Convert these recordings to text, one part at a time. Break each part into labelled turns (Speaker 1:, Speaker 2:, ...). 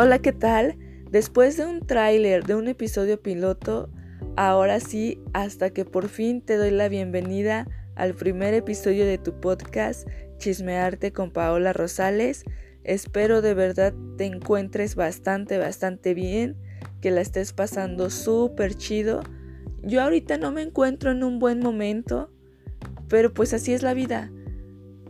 Speaker 1: Hola, ¿qué tal? Después de un tráiler de un episodio piloto, ahora sí, hasta que por fin te doy la bienvenida al primer episodio de tu podcast Chismearte con Paola Rosales. Espero de verdad te encuentres bastante, bastante bien, que la estés pasando súper chido. Yo ahorita no me encuentro en un buen momento, pero pues así es la vida.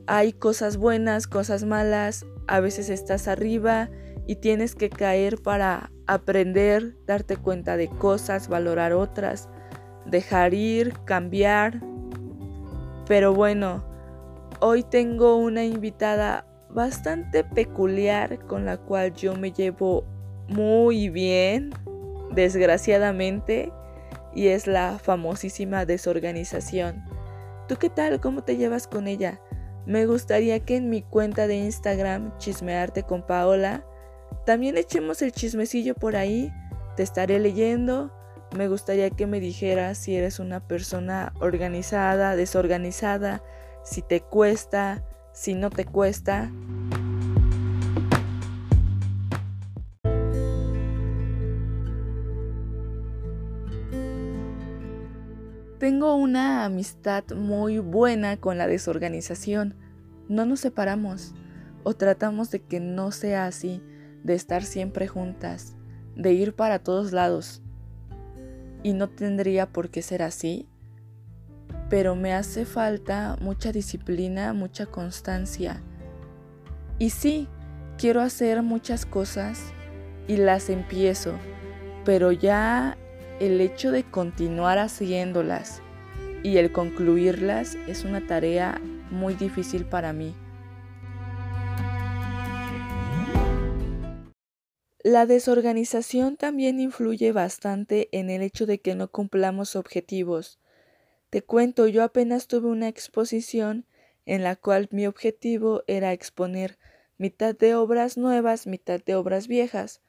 Speaker 1: Hay cosas buenas, cosas malas, a veces estás arriba y tienes que caer para aprender, darte cuenta de cosas, valorar otras, dejar ir, cambiar. Pero bueno, hoy tengo una invitada bastante peculiar con la cual yo me llevo muy bien, desgraciadamente, y es la famosísima desorganización. ¿Tú qué tal? ¿Cómo te llevas con ella? Me gustaría que en mi cuenta de Instagram, Chismearte con Paola, también echemos el chismecillo por ahí. Te estaré leyendo. Me gustaría que me dijeras si eres una persona organizada, desorganizada, si te cuesta, si no te cuesta. Tengo una amistad muy buena con la desorganización. No nos separamos o tratamos de que no sea así, de estar siempre juntas, de ir para todos lados. Y no tendría por qué ser así, pero me hace falta mucha disciplina, mucha constancia. Y sí, quiero hacer muchas cosas y las empiezo, pero ya el hecho de continuar haciéndolas y el concluirlas es una tarea muy difícil para mí. La desorganización también influye bastante en el hecho de que no cumplamos objetivos. Te cuento, yo apenas tuve una exposición en la cual mi objetivo era exponer mitad de obras nuevas, mitad de obras viejas.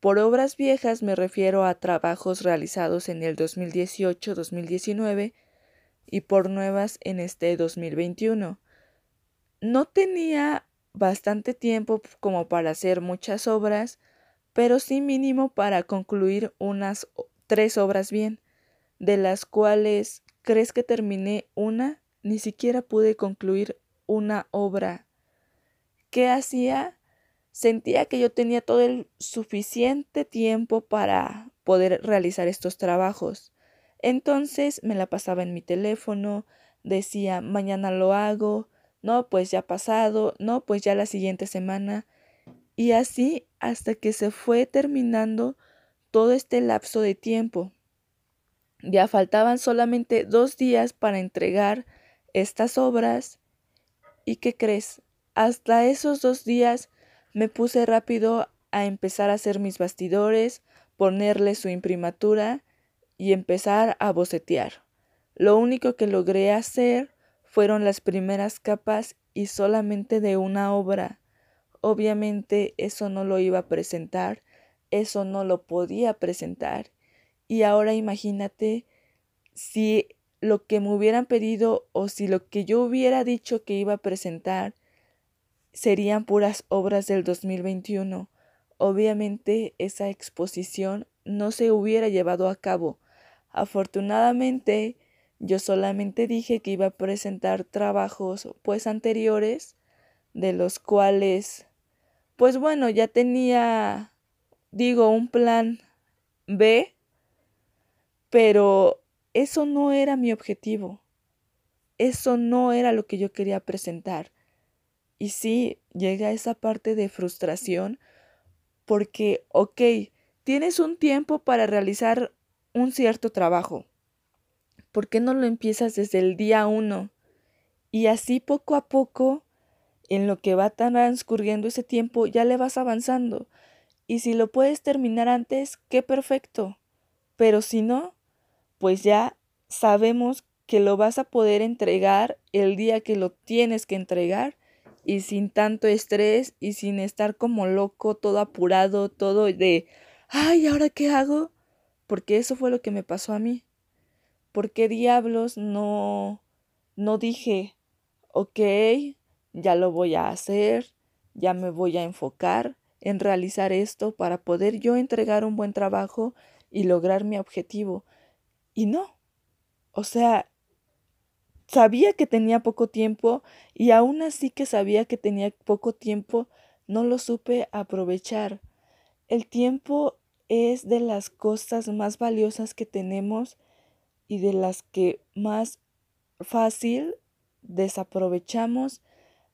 Speaker 1: Por obras viejas me refiero a trabajos realizados en el 2018-2019 y por nuevas en este 2021. No tenía bastante tiempo como para hacer muchas obras, pero sí mínimo para concluir unas tres obras bien, de las cuales crees que terminé una, ni siquiera pude concluir una obra. ¿Qué hacía? Sentía que yo tenía todo el suficiente tiempo para poder realizar estos trabajos. Entonces me la pasaba en mi teléfono, decía mañana lo hago, no, pues ya pasado, no, pues ya la siguiente semana, y así hasta que se fue terminando todo este lapso de tiempo. Ya faltaban solamente dos días para entregar estas obras. ¿Y qué crees? Hasta esos dos días me puse rápido a empezar a hacer mis bastidores, ponerle su imprimatura y empezar a bocetear. Lo único que logré hacer fueron las primeras capas y solamente de una obra. Obviamente eso no lo iba a presentar, eso no lo podía presentar. Y ahora imagínate si lo que me hubieran pedido o si lo que yo hubiera dicho que iba a presentar serían puras obras del 2021. Obviamente esa exposición no se hubiera llevado a cabo. Afortunadamente, yo solamente dije que iba a presentar trabajos pues anteriores, de los cuales, pues bueno, ya tenía, digo, un plan B, pero eso no era mi objetivo. Eso no era lo que yo quería presentar. Y sí, llega esa parte de frustración porque, ok, tienes un tiempo para realizar un cierto trabajo. ¿Por qué no lo empiezas desde el día uno? Y así poco a poco, en lo que va transcurriendo ese tiempo, ya le vas avanzando. Y si lo puedes terminar antes, qué perfecto. Pero si no, pues ya sabemos que lo vas a poder entregar el día que lo tienes que entregar y sin tanto estrés y sin estar como loco, todo apurado, todo de, ay, ¿ahora qué hago? Porque eso fue lo que me pasó a mí. ¿Por qué diablos no, no dije, ok, ya lo voy a hacer, ya me voy a enfocar, en realizar esto para poder yo entregar un buen trabajo y lograr mi objetivo. Y no. O sea, sabía que tenía poco tiempo y aún así que sabía que tenía poco tiempo, no lo supe aprovechar. El tiempo es de las cosas más valiosas que tenemos y de las que más fácil desaprovechamos.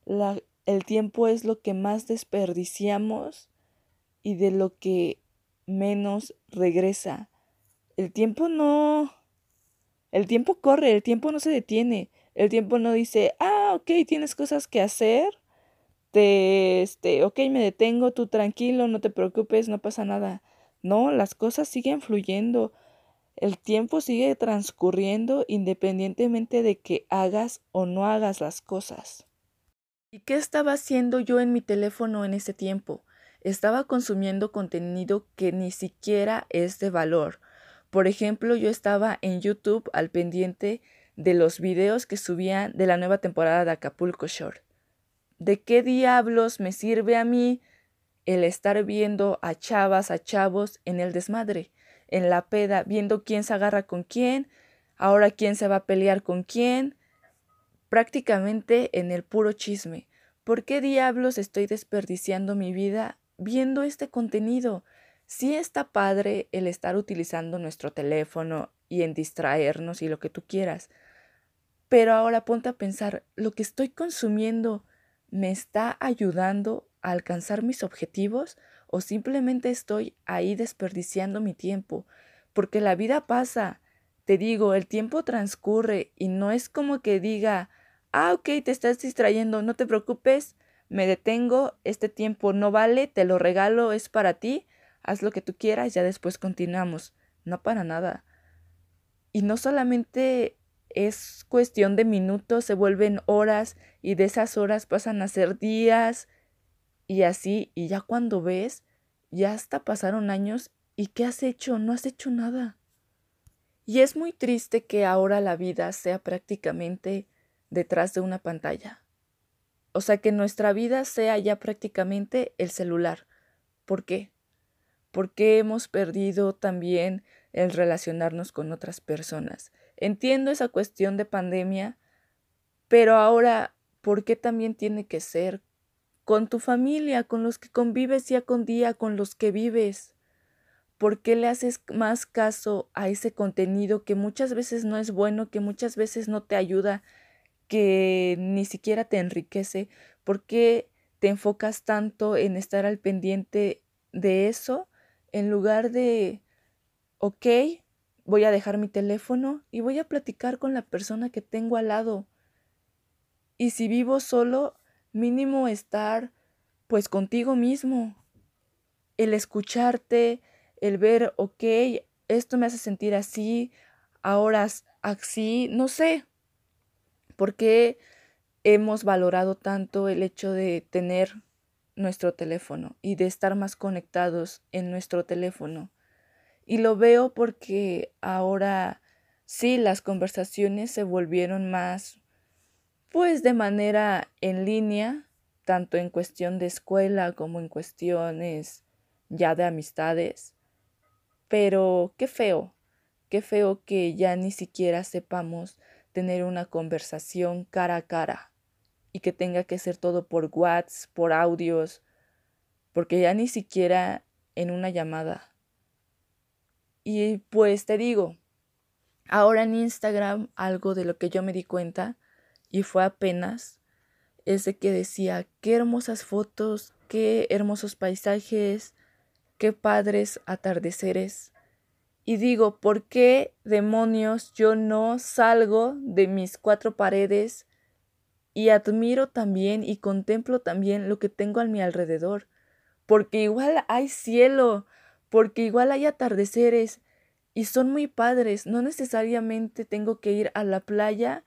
Speaker 1: La, el tiempo es lo que más desperdiciamos y de lo que menos regresa. El tiempo no... El tiempo corre, el tiempo no se detiene. El tiempo no dice, ah, ok, tienes cosas que hacer. Te, este, ok, me detengo, tú tranquilo, no te preocupes, no pasa nada. No, las cosas siguen fluyendo. El tiempo sigue transcurriendo independientemente de que hagas o no hagas las cosas. ¿Y qué estaba haciendo yo en mi teléfono en ese tiempo? Estaba consumiendo contenido que ni siquiera es de valor. Por ejemplo, yo estaba en YouTube al pendiente de los videos que subían de la nueva temporada de Acapulco Shore. ¿De qué diablos me sirve a mí el estar viendo a chavas, a chavos en el desmadre, en la peda, viendo quién se agarra con quién, ahora quién se va a pelear con quién, prácticamente en el puro chisme. ¿Por qué diablos estoy desperdiciando mi vida viendo este contenido? Sí está padre el estar utilizando nuestro teléfono y en distraernos y lo que tú quieras, pero ahora ponte a pensar, ¿lo que estoy consumiendo me está ayudando alcanzar mis objetivos o simplemente estoy ahí desperdiciando mi tiempo, porque la vida pasa. Te digo, el tiempo transcurre y no es como que diga, ah, ok, te estás distrayendo, no te preocupes, me detengo, este tiempo no vale, te lo regalo, es para ti, haz lo que tú quieras, ya después continuamos. No para nada. Y no solamente es cuestión de minutos, se vuelven horas y de esas horas pasan a ser días y así, y ya cuando ves, ya hasta pasaron años y ¿qué has hecho? No has hecho nada. Y es muy triste que ahora la vida sea prácticamente detrás de una pantalla. O sea, que nuestra vida sea ya prácticamente el celular. ¿Por qué? Porque hemos perdido también el relacionarnos con otras personas. Entiendo esa cuestión de pandemia, pero ahora, ¿por qué también tiene que ser con tu familia, con los que convives día con día, con los que vives. ¿Por qué le haces más caso a ese contenido que muchas veces no es bueno, que muchas veces no te ayuda, que ni siquiera te enriquece? ¿Por qué te enfocas tanto en estar al pendiente de eso en lugar de, ok, voy a dejar mi teléfono y voy a platicar con la persona que tengo al lado? Y si vivo solo, mínimo estar pues contigo mismo, el escucharte, el ver, ok, esto me hace sentir así, ahora así, no sé, por qué hemos valorado tanto el hecho de tener nuestro teléfono y de estar más conectados en nuestro teléfono. Y lo veo porque ahora sí las conversaciones se volvieron más pues de manera en línea, tanto en cuestión de escuela como en cuestiones ya de amistades. Pero qué feo, qué feo que ya ni siquiera sepamos tener una conversación cara a cara y que tenga que ser todo por WhatsApp, por audios, porque ya ni siquiera en una llamada. Y pues te digo, ahora en Instagram algo de lo que yo me di cuenta y fue apenas ese que decía, qué hermosas fotos, qué hermosos paisajes, qué padres atardeceres. Y digo, ¿por qué demonios yo no salgo de mis cuatro paredes y admiro también y contemplo también lo que tengo a mi alrededor? Porque igual hay cielo, porque igual hay atardeceres y son muy padres. No necesariamente tengo que ir a la playa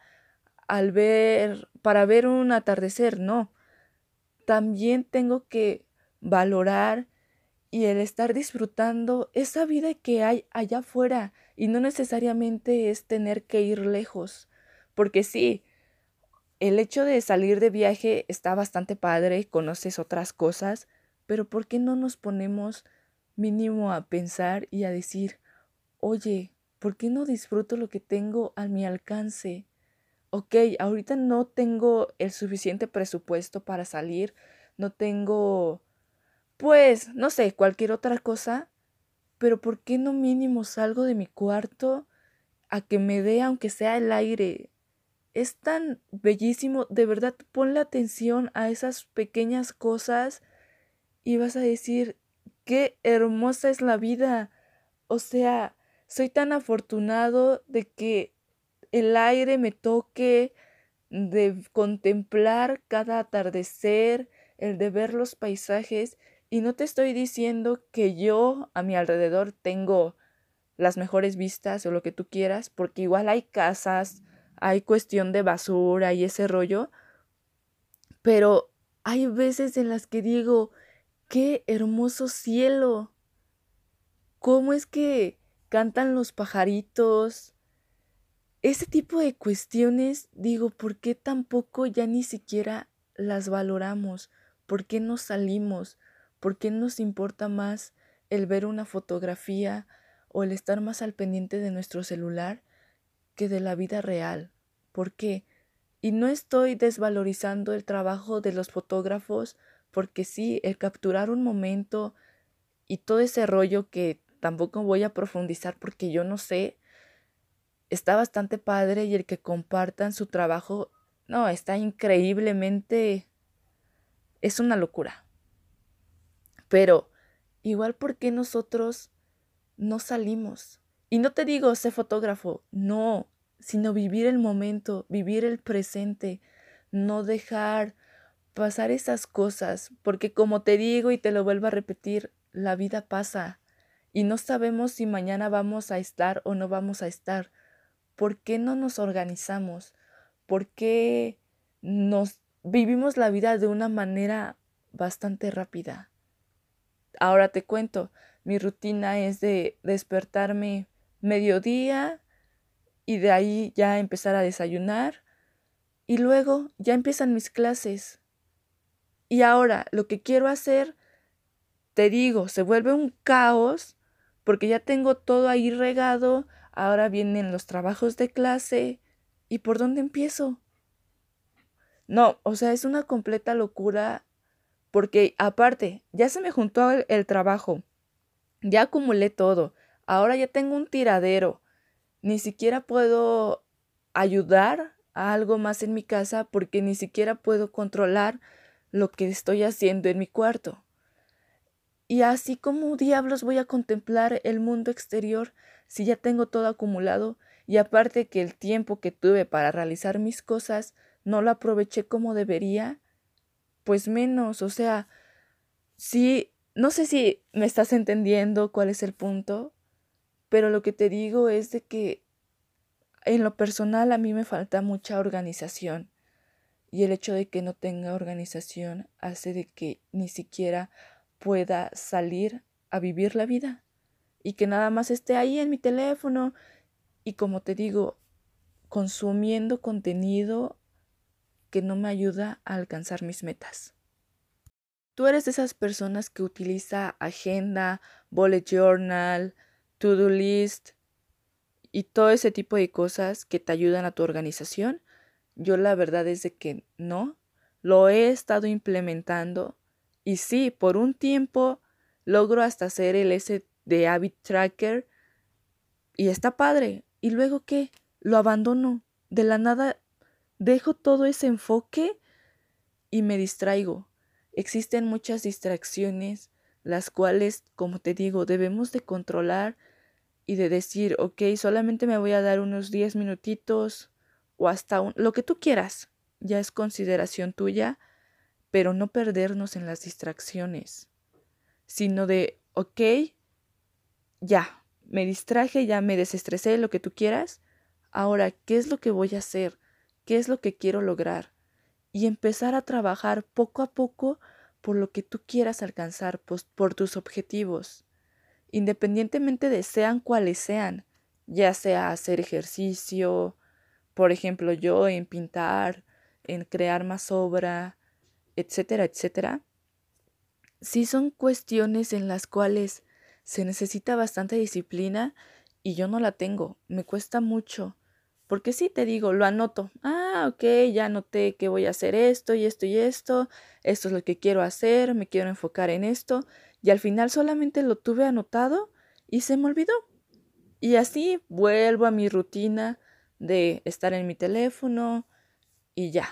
Speaker 1: al ver, para ver un atardecer, no. También tengo que valorar y el estar disfrutando esa vida que hay allá afuera y no necesariamente es tener que ir lejos, porque sí, el hecho de salir de viaje está bastante padre, conoces otras cosas, pero ¿por qué no nos ponemos mínimo a pensar y a decir, oye, ¿por qué no disfruto lo que tengo a mi alcance? Ok, ahorita no tengo el suficiente presupuesto para salir, no tengo, pues, no sé, cualquier otra cosa, pero ¿por qué no mínimo salgo de mi cuarto a que me dé, aunque sea el aire? Es tan bellísimo, de verdad, ponle atención a esas pequeñas cosas y vas a decir, qué hermosa es la vida. O sea, soy tan afortunado de que el aire me toque, de contemplar cada atardecer, el de ver los paisajes y no te estoy diciendo que yo a mi alrededor tengo las mejores vistas o lo que tú quieras, porque igual hay casas, hay cuestión de basura y ese rollo, pero hay veces en las que digo, qué hermoso cielo, cómo es que cantan los pajaritos, ese tipo de cuestiones, digo, ¿por qué tampoco ya ni siquiera las valoramos? ¿Por qué no salimos? ¿Por qué nos importa más el ver una fotografía o el estar más al pendiente de nuestro celular que de la vida real? ¿Por qué? Y no estoy desvalorizando el trabajo de los fotógrafos, porque sí, el capturar un momento y todo ese rollo que tampoco voy a profundizar porque yo no sé, está bastante padre y el que compartan su trabajo, no, está increíblemente, es una locura. Pero igual, ¿por qué nosotros no salimos? Y no te digo sé fotógrafo, no, sino vivir el momento, vivir el presente, no dejar pasar esas cosas, porque como te digo y te lo vuelvo a repetir, la vida pasa y no sabemos si mañana vamos a estar o no vamos a estar. ¿Por qué no nos organizamos? ¿Por qué nos vivimos la vida de una manera bastante rápida? Ahora te cuento, mi rutina es de despertarme mediodía y de ahí ya empezar a desayunar y luego ya empiezan mis clases. Y ahora lo que quiero hacer, te digo, se vuelve un caos porque ya tengo todo ahí regado, ahora vienen los trabajos de clase y por dónde empiezo. No, o sea, es una completa locura porque aparte, ya se me juntó el, trabajo, ya acumulé todo, ahora ya tengo un tiradero, ni siquiera puedo ayudar a algo más en mi casa porque ni siquiera puedo controlar lo que estoy haciendo en mi cuarto. Y así como diablos voy a contemplar el mundo exterior si ya tengo todo acumulado y aparte que el tiempo que tuve para realizar mis cosas no lo aproveché como debería, pues menos, o sea, sí, no sé si me estás entendiendo cuál es el punto, pero lo que te digo es de que en lo personal a mí me falta mucha organización y el hecho de que no tenga organización hace de que ni siquiera pueda salir a vivir la vida y que nada más esté ahí en mi teléfono y como te digo, consumiendo contenido que no me ayuda a alcanzar mis metas. Tú eres de esas personas que utiliza agenda, bullet journal, to-do list y todo ese tipo de cosas que te ayudan a tu organización. Yo la verdad es de que no, lo he estado implementando y sí, por un tiempo logro hasta hacer el S de Habit Tracker y está padre. ¿Y luego qué? Lo abandono. De la nada dejo todo ese enfoque y me distraigo. Existen muchas distracciones, las cuales, como te digo, debemos de controlar y de decir, ok, solamente me voy a dar unos 10 minutitos o hasta un, lo que tú quieras. Ya es consideración tuya, pero no perdernos en las distracciones, sino de, ok, ya, me distraje, ya me desestresé, lo que tú quieras. Ahora, ¿qué es lo que voy a hacer? ¿Qué es lo que quiero lograr? Y empezar a trabajar poco a poco por lo que tú quieras alcanzar, pues, por tus objetivos, independientemente de sean cuales sean, ya sea hacer ejercicio, por ejemplo, yo en pintar, en crear más obra, etcétera, etcétera. sí son cuestiones en las cuales se necesita bastante disciplina y yo no la tengo, me cuesta mucho. Porque sí te digo, lo anoto. Ah, ok, ya anoté que voy a hacer esto y esto y esto. Esto es lo que quiero hacer, me quiero enfocar en esto. Y al final solamente lo tuve anotado y se me olvidó. Y así vuelvo a mi rutina de estar en mi teléfono y ya.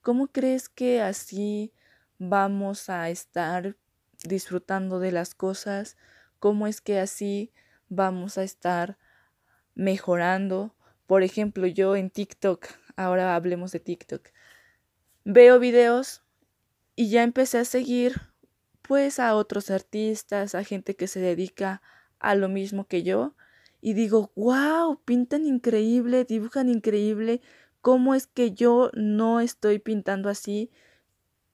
Speaker 1: ¿Cómo crees que así vamos a estar disfrutando de las cosas? ¿Cómo es que así vamos a estar mejorando? Por ejemplo, yo en TikTok, ahora hablemos de TikTok, veo videos y ya empecé a seguir pues a otros artistas, a gente que se dedica a lo mismo que yo y digo, wow, pintan increíble, dibujan increíble, ¿cómo es que yo no estoy pintando así?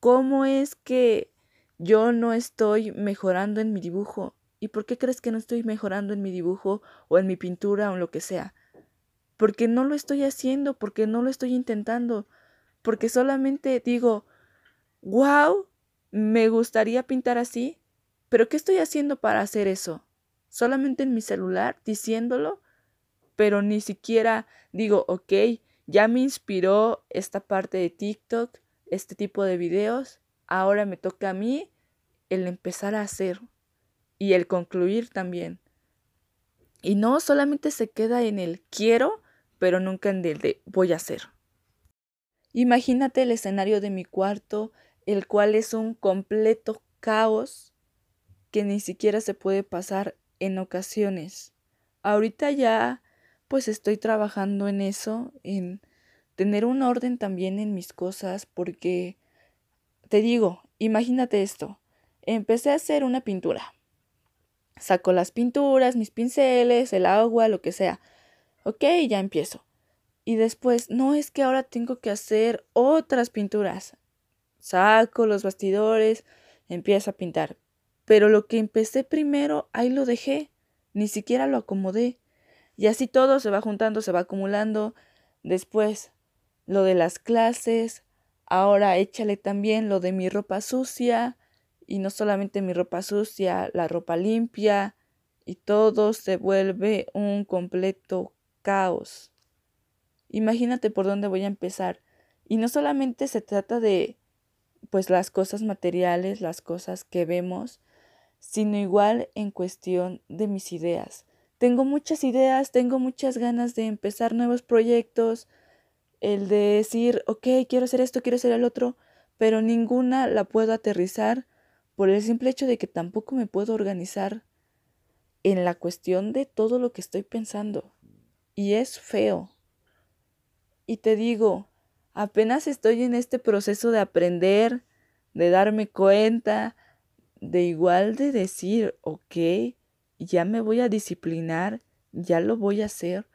Speaker 1: ¿Cómo es que yo no estoy mejorando en mi dibujo? ¿Y por qué crees que no estoy mejorando en mi dibujo o en mi pintura o en lo que sea? Porque no lo estoy haciendo, porque no lo estoy intentando, porque solamente digo, wow, me gustaría pintar así, pero ¿qué estoy haciendo para hacer eso? Solamente en mi celular diciéndolo, pero ni siquiera digo, ok, ya me inspiró esta parte de TikTok, este tipo de videos, ahora me toca a mí el empezar a hacer y el concluir también. Y no solamente se queda en el quiero, pero nunca en el de voy a hacer. Imagínate el escenario de mi cuarto, el cual es un completo caos que ni siquiera se puede pasar en ocasiones. Ahorita ya pues estoy trabajando en eso, en tener un orden también en mis cosas, porque te digo, imagínate esto, empecé a hacer una pintura. Saco las pinturas, mis pinceles, el agua, lo que sea. Ok, ya empiezo. Y después, no es que ahora tengo que hacer otras pinturas. Saco los bastidores, empiezo a pintar. Pero lo que empecé primero, ahí lo dejé. Ni siquiera lo acomodé. Y así todo se va juntando, se va acumulando. Después, lo de las clases. Ahora échale también lo de mi ropa sucia. Y no solamente mi ropa sucia, la ropa limpia. Y todo se vuelve un completo caos. Imagínate por dónde voy a empezar. Y no solamente se trata de pues las cosas materiales, las cosas que vemos, sino igual en cuestión de mis ideas. Tengo muchas ideas, tengo muchas ganas de empezar nuevos proyectos, el de decir, ok, quiero hacer esto, quiero hacer el otro, pero ninguna la puedo aterrizar por el simple hecho de que tampoco me puedo organizar en la cuestión de todo lo que estoy pensando y es feo. Y te digo, apenas estoy en este proceso de aprender, de darme cuenta, de igual de decir, ok, ya me voy a disciplinar, ya lo voy a hacer,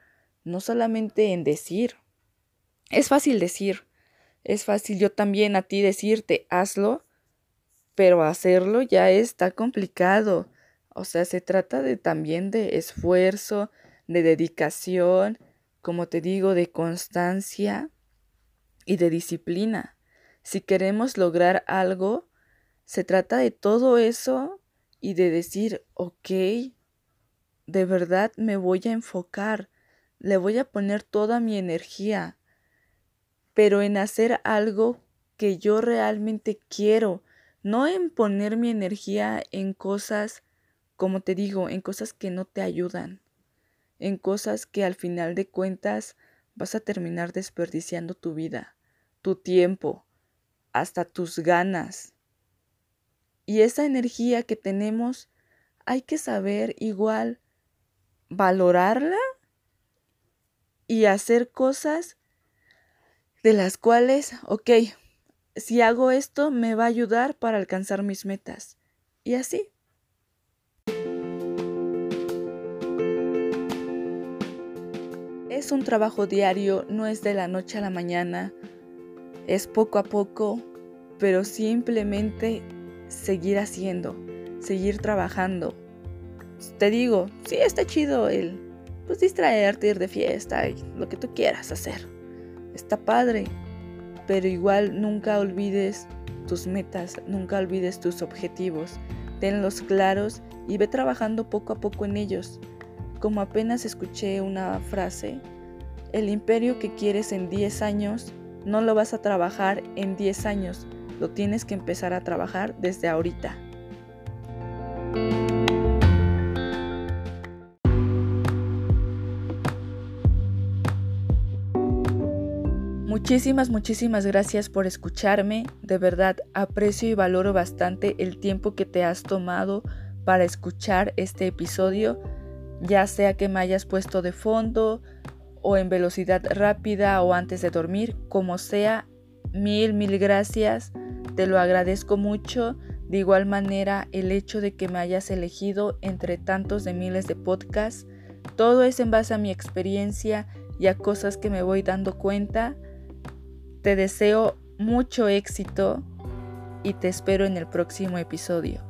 Speaker 1: no solamente en decir. Es fácil decir, es fácil yo también a ti decirte, hazlo, pero hacerlo ya está complicado. O sea, se trata de también de esfuerzo, de dedicación, como te digo, de constancia y de disciplina. Si queremos lograr algo, se trata de todo eso y de decir, ok, de verdad me voy a enfocar, le voy a poner toda mi energía, pero en hacer algo que yo realmente quiero, no en poner mi energía en cosas, como te digo, en cosas que no te ayudan en cosas que al final de cuentas vas a terminar desperdiciando tu vida, tu tiempo, hasta tus ganas. Y esa energía que tenemos hay que saber igual valorarla y hacer cosas de las cuales, ok, si hago esto me va a ayudar para alcanzar mis metas. Y así. Es un trabajo diario, no es de la noche a la mañana, es poco a poco, pero simplemente seguir haciendo, seguir trabajando. Te digo, sí está chido el pues distraerte, ir de fiesta y lo que tú quieras hacer. Está padre, pero igual nunca olvides tus metas, nunca olvides tus objetivos, tenlos claros y ve trabajando poco a poco en ellos. Como apenas escuché una frase, el imperio que quieres en 10 años, no lo vas a trabajar en 10 años, lo tienes que empezar a trabajar desde ahorita. Muchísimas, muchísimas gracias por escucharme. De verdad, aprecio y valoro bastante el tiempo que te has tomado para escuchar este episodio, ya sea que me hayas puesto de fondo o en velocidad rápida o antes de dormir, como sea. Mil, mil gracias. Te lo agradezco mucho. De igual manera, el hecho de que me hayas elegido entre tantos de miles de podcasts, todo es en base a mi experiencia y a cosas que me voy dando cuenta. Te deseo mucho éxito y te espero en el próximo episodio.